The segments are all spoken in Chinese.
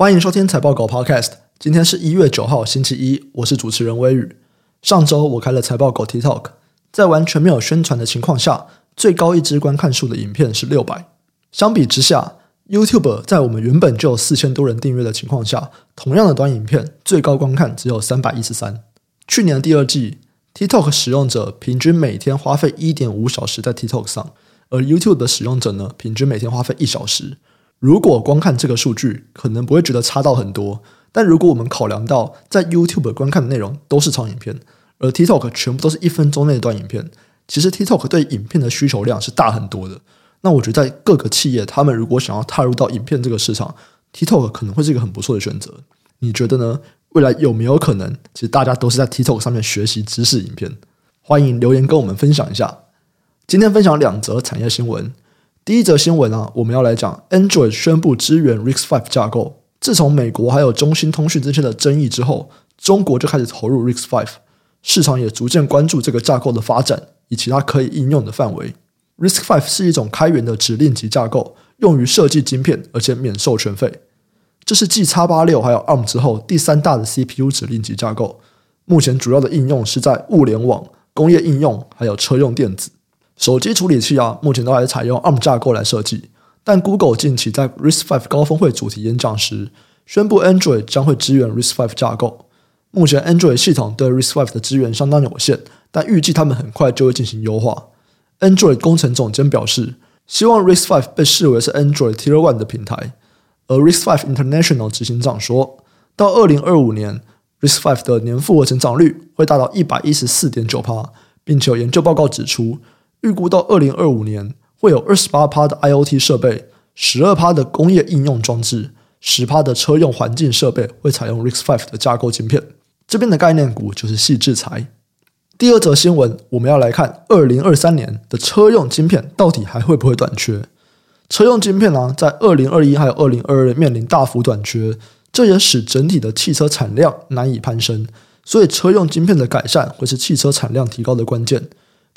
欢迎收听财报狗 Podcast。今天是一月九号，星期一，我是主持人威宇。上周我开了财报狗 TikTok，在完全没有宣传的情况下，最高一支观看数的影片是六百。相比之下，YouTube 在我们原本就有四千多人订阅的情况下，同样的短影片最高观看只有三百一十三。去年第二季，TikTok 使用者平均每天花费一点五小时在 TikTok 上，而 YouTube 的使用者呢，平均每天花费一小时。如果光看这个数据，可能不会觉得差到很多。但如果我们考量到在 YouTube 观看的内容都是长影片，而 TikTok 全部都是一分钟内的短影片，其实 TikTok 对影片的需求量是大很多的。那我觉得在各个企业，他们如果想要踏入到影片这个市场，TikTok 可能会是一个很不错的选择。你觉得呢？未来有没有可能，其实大家都是在 TikTok 上面学习知识影片？欢迎留言跟我们分享一下。今天分享两则产业新闻。第一则新闻啊，我们要来讲 Android 宣布支援 RISC-V 架构。自从美国还有中兴通讯之间的争议之后，中国就开始投入 RISC-V，市场也逐渐关注这个架构的发展以及它可以应用的范围。RISC-V 是一种开源的指令集架构，用于设计晶片，而且免授权费。这是继 X86 还有 ARM 之后第三大的 CPU 指令集架构。目前主要的应用是在物联网、工业应用还有车用电子。手机处理器啊，目前都还是采用 ARM 架构来设计，但 Google 近期在 RISC-V 高峰会主题演讲时，宣布 Android 将会支援 RISC-V 架构。目前 Android 系统对 RISC-V 的支援相当有限，但预计他们很快就会进行优化。Android 工程总监表示，希望 RISC-V 被视为是 Android Tier One 的平台。而 RISC-V International 执行长说，到二零二五年，RISC-V 的年复合成长率会达到一百一十四点九趴，并且有研究报告指出。预估到二零二五年，会有二十八趴的 IoT 设备，十二趴的工业应用装置，十趴的车用环境设备会采用 RISC-V 的架构晶片。这边的概念股就是细制材。第二则新闻，我们要来看二零二三年的车用晶片到底还会不会短缺？车用晶片呢、在二零二一还有二零二二面临大幅短缺，这也使整体的汽车产量难以攀升。所以，车用晶片的改善会是汽车产量提高的关键。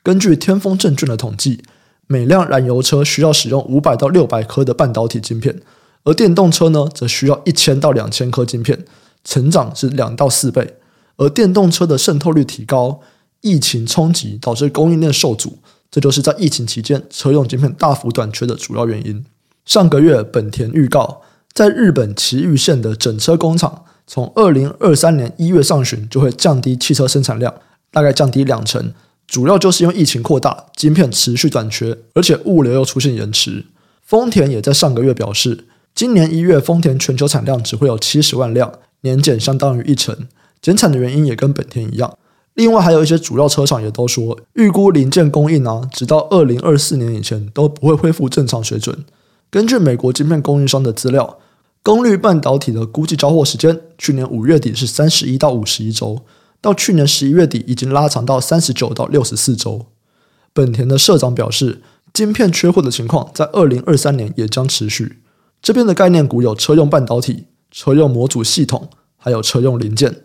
根据天风证券的统计，每辆燃油车需要使用五百到六百颗的半导体晶片，而电动车呢，则需要一千到两千颗晶片，成长是两到四倍。而电动车的渗透率提高，疫情冲击导致供应链受阻，这就是在疫情期间车用晶片大幅短缺的主要原因。上个月，本田预告，在日本埼玉县的整车工厂，从二零二三年一月上旬就会降低汽车生产量，大概降低两成。主要就是因为疫情扩大，晶片持续短缺，而且物流又出现延迟。丰田也在上个月表示，今年一月丰田全球产量只会有七十万辆，年减相当于一成。减产的原因也跟本田一样。另外还有一些主要车厂也都说，预估零件供应啊，直到二零二四年以前都不会恢复正常水准。根据美国晶片供应商的资料，功率半导体的估计交货时间，去年五月底是三十一到五十一周。到去年十一月底，已经拉长到三十九到六十四周。本田的社长表示，晶片缺货的情况在二零二三年也将持续。这边的概念股有车用半导体、车用模组系统，还有车用零件。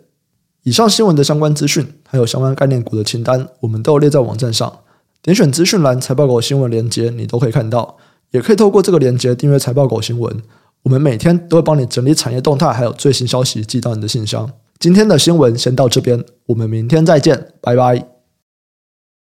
以上新闻的相关资讯，还有相关概念股的清单，我们都有列在网站上。点选资讯栏财报狗新闻连接，你都可以看到。也可以透过这个连接订阅财报狗新闻。我们每天都会帮你整理产业动态，还有最新消息寄到你的信箱。今天的新闻先到这边，我们明天再见，拜拜。